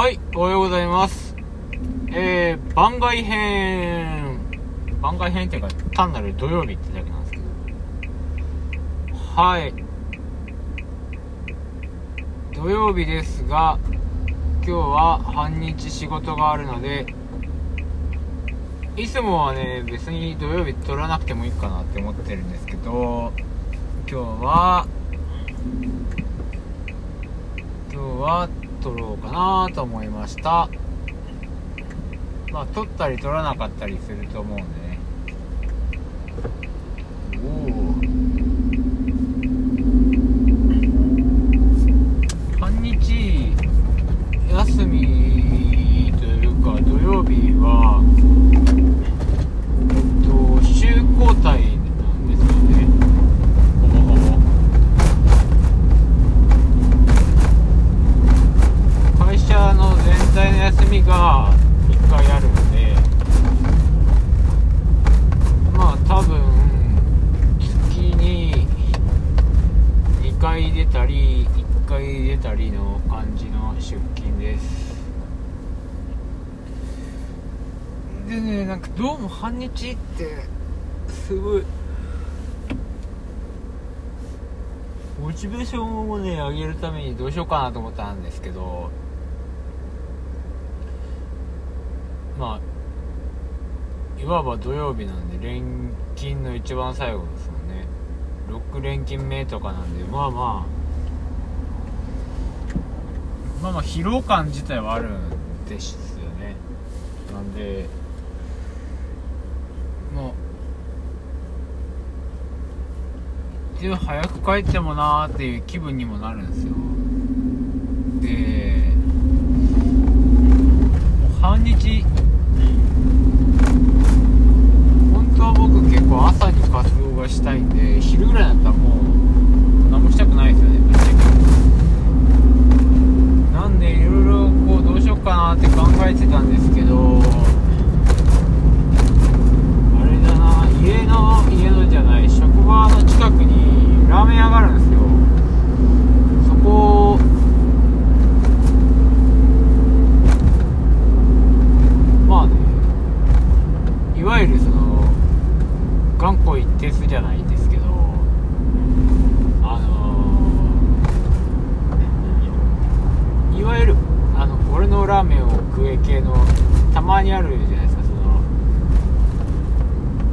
はい、おはようございます。えー、番外編。番外編っていうか、単なる土曜日ってだけなんですけど。はい。土曜日ですが、今日は半日仕事があるので、いつもはね、別に土曜日取らなくてもいいかなって思ってるんですけど、今日は、今日は撮ろうかなと思いました。まあ撮ったり撮らなかったりすると思うんでねおお半日休みというか土曜日はえっと週交代なんですよねほぼほぼ会社の全体の休みが1回あるのでまあ多分月に2回出たり1回出たりの感じの出勤ですでねなんかどうも半日ってすごいモチベーションをね上げるためにどうしようかなと思ったんですけどまあいわば土曜日なんで連勤の一番最後ですもんね。6連勤目とかなんでまあまあまあまあ疲労感自体はあるんですよね。なんでもうで早く帰ってもなーっていう気分にもなるんですよ。でもう半日本当は僕結構朝に活動がしたいんで昼ぐらいだったらもう何もしたくないですよねぶっちゃけなんでいろいろこうどうしようかなって考えてたんですけどあれだな家の家のじゃない職場の近くにラーメン屋があるんですよそこまあねいわゆるその頑固一徹じゃないですけどあのいわゆるあの俺のラーメンを食え系のたまにあるじゃないですかその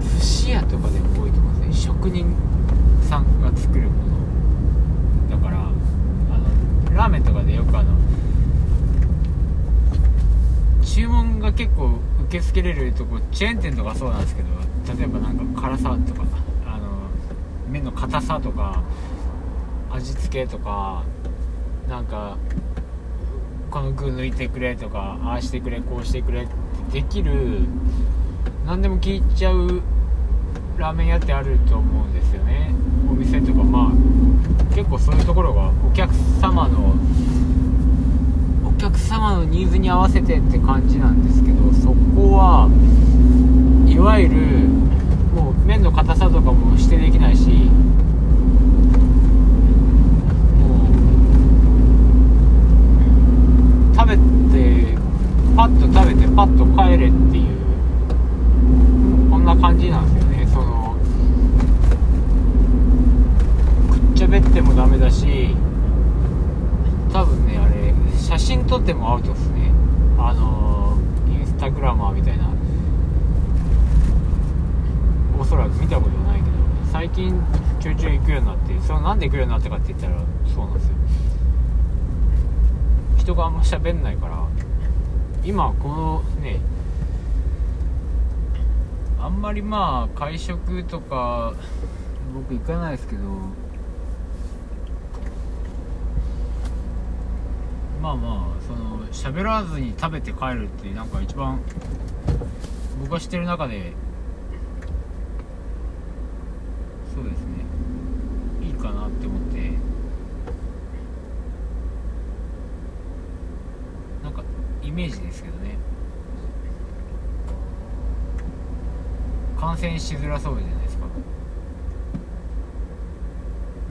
寿司屋とかでも多いと思うんですね職人さんが作るものだからあのラーメンとかでよくあの注文が結構受け付けれるとこチェーン店とかそうなんですけど例えばなんか辛さとかあの麺の硬さとか味付けとかなんかこの具抜いてくれとかああしてくれこうしてくれってできる何でも聞いちゃうラーメン屋ってあると思うんですよね。お店とかまあ結構そういうところがお客様のお客様のニーズに合わせてって感じなんですけどそこはいわゆるもう麺の硬さとかも指定できないしもう食べてパッと食べてパッと帰れっていうこんな感じなんですよねそのくっちゃべってもダメだし多分ねあれ写真撮ってもアウトですねあのインスタグラマーみたいなおそらく見たことないけど最近ちょいちょい行くようになってそれなんで行くようになったかって言ったらそうなんですよ人があんま喋んないから今このねあんまりまあ会食とか僕行かないですけどまあまあその喋らずに食べて帰るってなんか一番僕が知ってる中でそうですね。いいかなって思ってなんかイメージですけどね。感染しづらそうじゃないですか。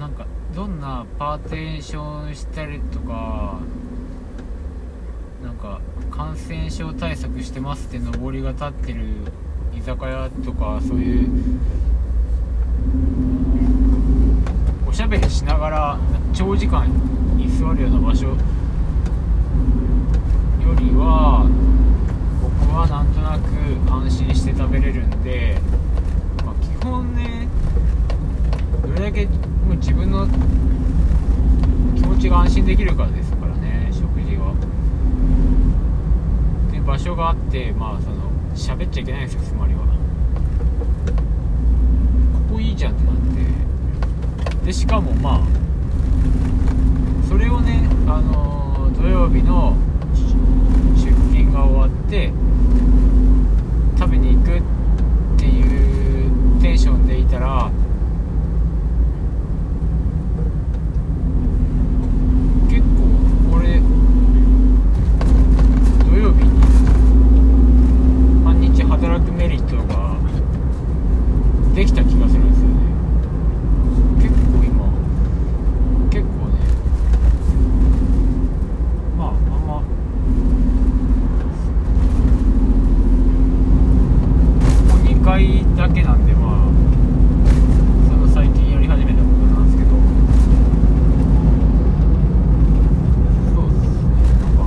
なんかどんなパーテーションしたりとかなんか感染症対策してますって上りが立ってる居酒屋とかそういうおしゃべりしながら長時間に座るような場所は僕はなんとなく安心して食べれるんで、まあ、基本ねどれだけもう自分の気持ちが安心できるからですからね食事は。で場所があってまあその喋っちゃいけないんですよつまりは。ここいいじゃんってなって。でしかもまあそれをねあの土曜日の出勤が終わって食べに行くっていうテンションでいたら結構これ土曜日に半日働くメリットができた気がするんですよね結構今結構ねまああんまここ2回だけなんでまあその最近やり始めたことなんですけどそうですねなんか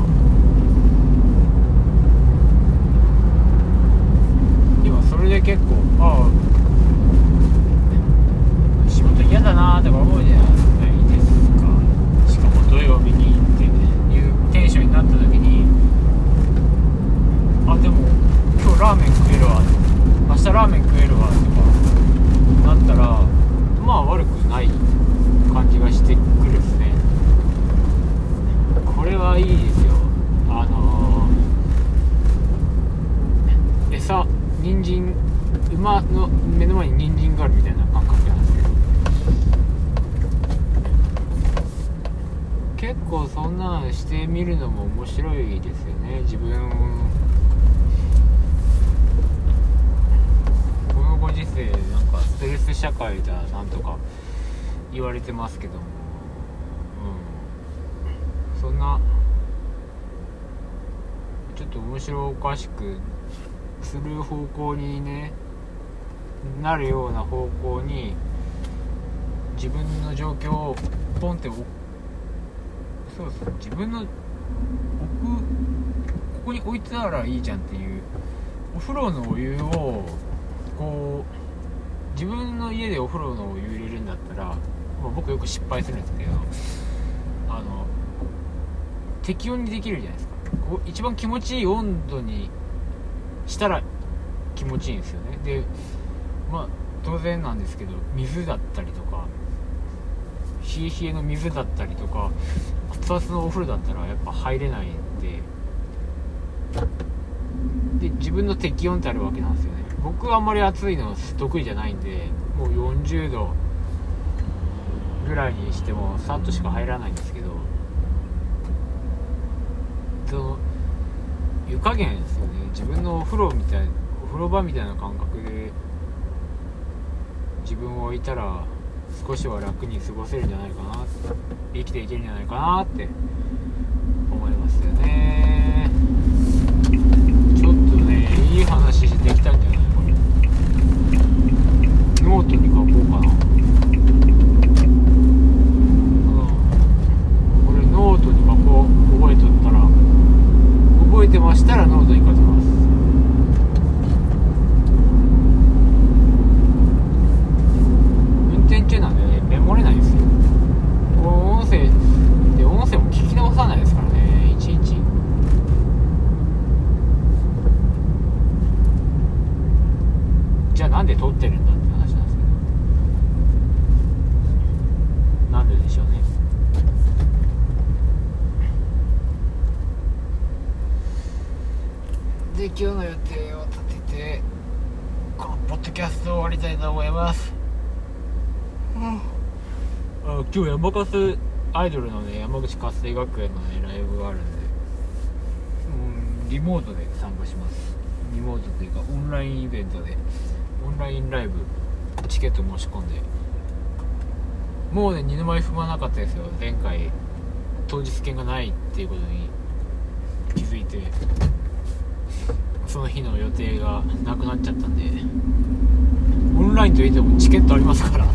今それで結構ああ仕事嫌だなとか思うじゃないですかしかも土曜日にっていうテンションになった時にあでも今日ラーメン食えるわ明日ラーメン食えるわとかなったらまあ悪くない感じがしてくるですねこれはいいですよあのー、餌人参馬の目の前に人参があるみたいな感覚なんですけど結構そんなしてみるのも面白いですよね。自分このご時世なんかストレス社会だなんとか言われてますけども。うん。そんなちょっと面白おかしくする方向にねなるような方向に自分の状況をポンって置くそうそう自分の置くここに置いてたらいいじゃんっていう。お風呂のお湯をこう自分の家でお風呂のお湯入れるんだったら、まあ、僕よく失敗するんですけどあの適温にできるじゃないですか。こう一番気持ちいい温度にしたら気持ちいいんですよね。でまあ当然なんですけど水だったりとか冷え冷えの水だったりとか熱々のお風呂だったらやっぱ入れないんで。で自分の適温ってあるわけなんですよね。僕はあんまり暑いの得意じゃないんでもう40度ぐらいにしてもさっとしか入らないんですけど。その湯加減ですよね。自分のお風呂みたいお風呂場みたいな感覚で自分を置いたら少しは楽に過ごせるんじゃないかな生きていけるんじゃないかなって。思いますよね。ちょっとねいい話できたんじゃない？これ。ノートに書こうかな。うん。これノートに書こう。覚えとったら。覚えてましたらノートに書きます運転中なんでねメモれないんですよこの音声で音声も聞き直さないですからねいちいちじゃあなんで録ってるんだって話なんですけど。なんででしょうね。で今日の予定を立ててこのポッドキャストを終わりたいと思います。あ今日山かすアイドルのね山口活性学園のねライブがあるんで。うんリモートで参加します。リモートというかオンラインイベントでオンラインライブチケット申し込んで。もうね二の舞踏まなかったですよ。前回当日券がないっていうことに気づいてその日の予定がなくなっちゃったんで。オンラインといってもチケットありますから。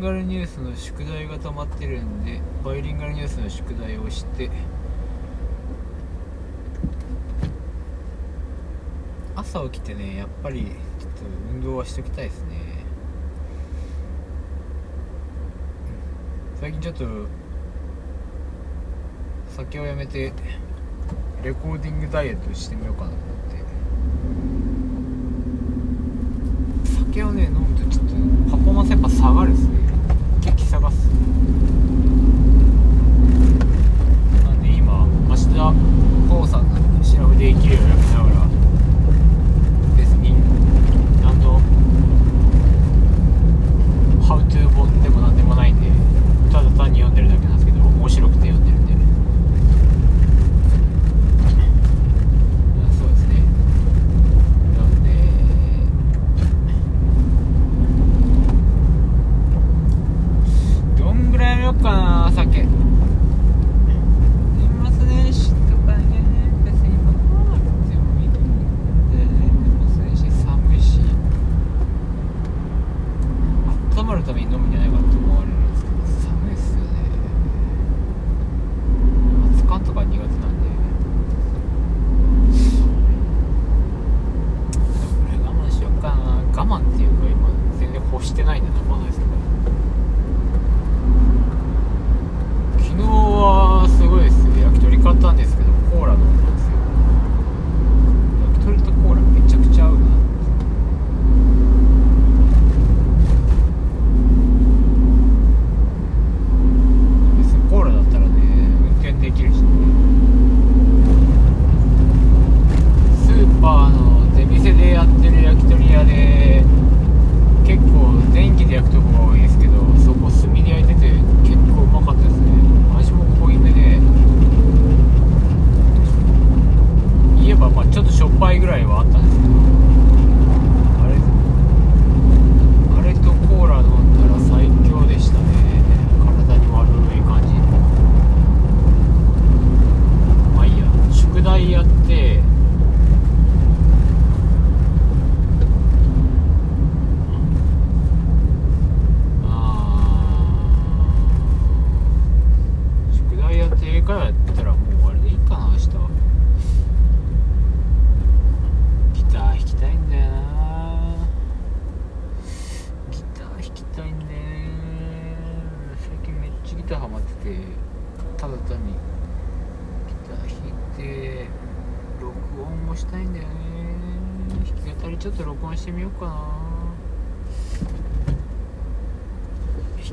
ガルニュースの宿題が溜まってるんでバイリンガルニュースの宿題をして朝起きてねやっぱりちょっと運動はしときたいですね。最近ちょっと酒をやめてレコーディングダイエットしてみようかなと思って。酒をね飲むとちょっとパフォーマンスやっぱ下がるっすね。なんで今明日高さん調べできるようにな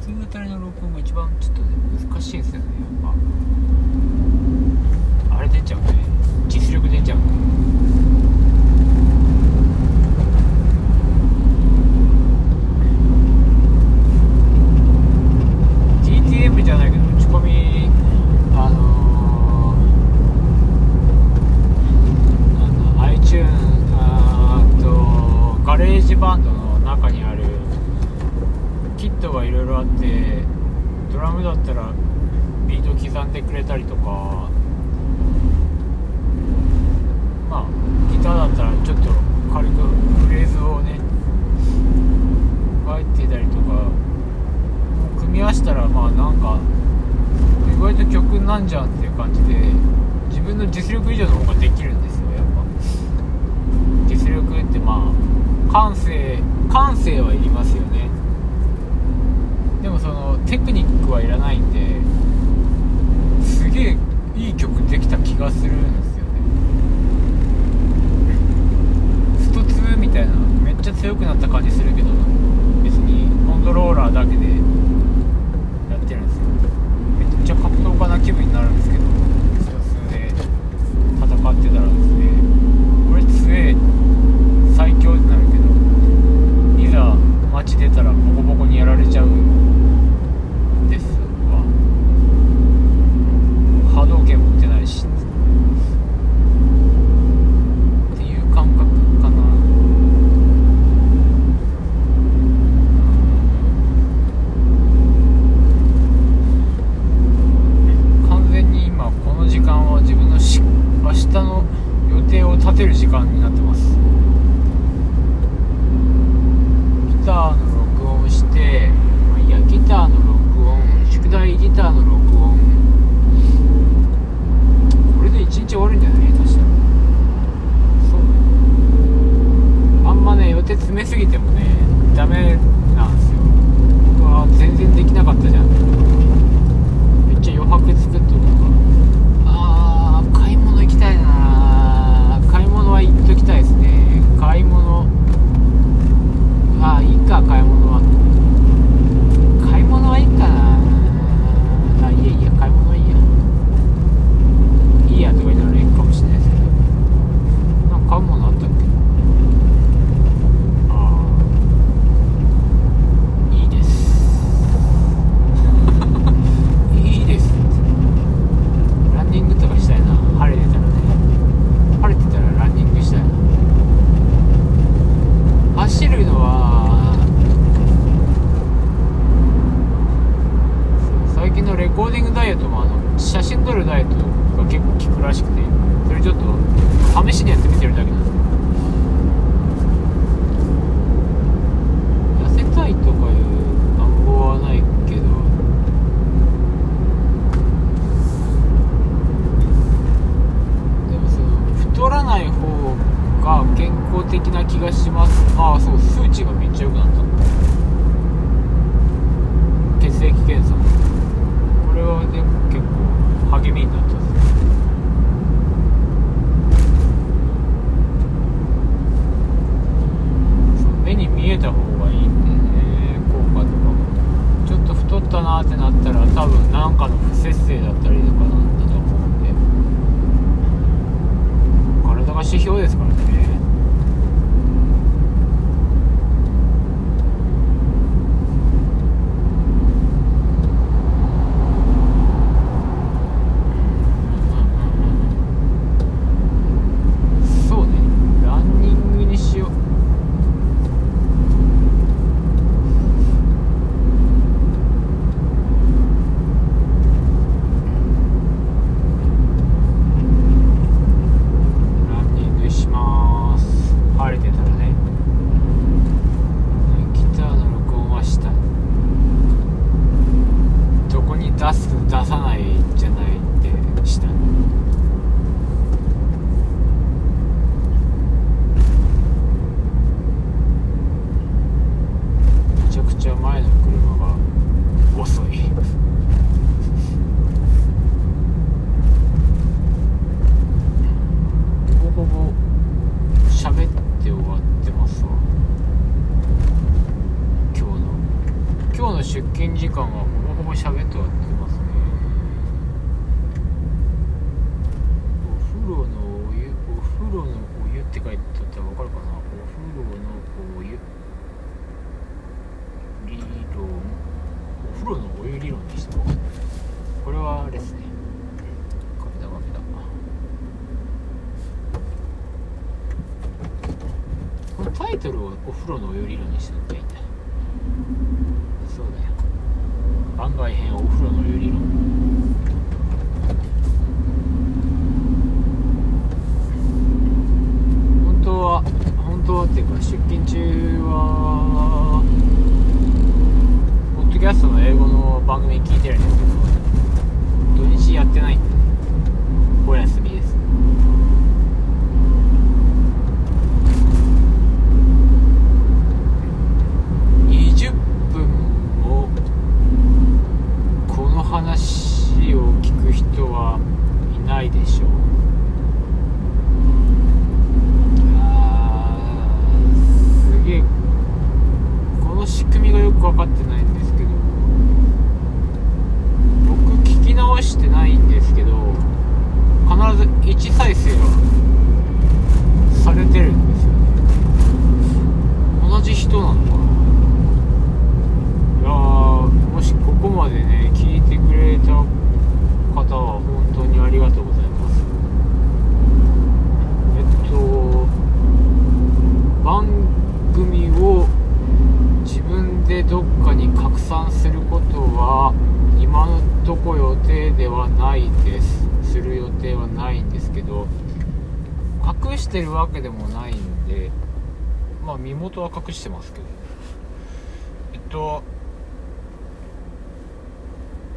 弾き語りの録音が一番ちょっと、ね、難しいですよねやっぱ。あれ出ちゃうね。実力出ちゃうね。レージバンド。トがいろいろあってドラムだったらビート刻んでくれたりとかまあギターだったらちょっと軽くフレーズをね書いてたりとか組み合わせたらまあなんか意外と曲なんじゃん出勤時間はほぼほぼ喋って終わってます。語の番組聞いてるんですけど土日やってないんでお休みです20分もこの話を聞く人はいないでしょうあーすげえこの仕組みがよく分かってないんですけど僕聞き直してないんですけど必ず1再生はされてるんですよね同じ人なのかないやーもしここまでね聞いてくれた方は本当にありがとうございますえっと番組を自分でどっかに拡散することは今のとこ予定ではないですする予定はないんですけど隠してるわけでもないんでまあ身元は隠してますけど。えっと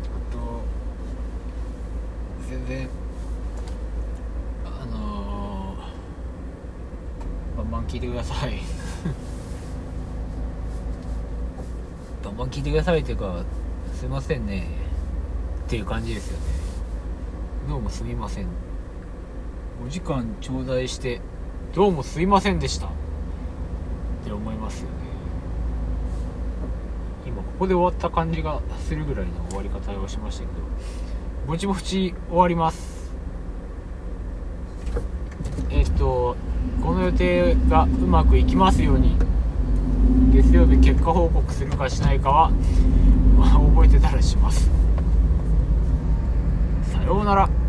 えっと全然あのー、バンバン聞いてください。バンバン聞いてくださいっていうかすいませんね。っていう感じですよね。どうもすみません。お時間頂戴してどうもすいませんでした。って思いますよね。今ここで終わった感じがするぐらいの終わり方をしましたけどぼちぼち終わります。えっとこの予定がうまくいきますように月曜日結果報告するかしないかはまあ 覚えてたらします。さようなら。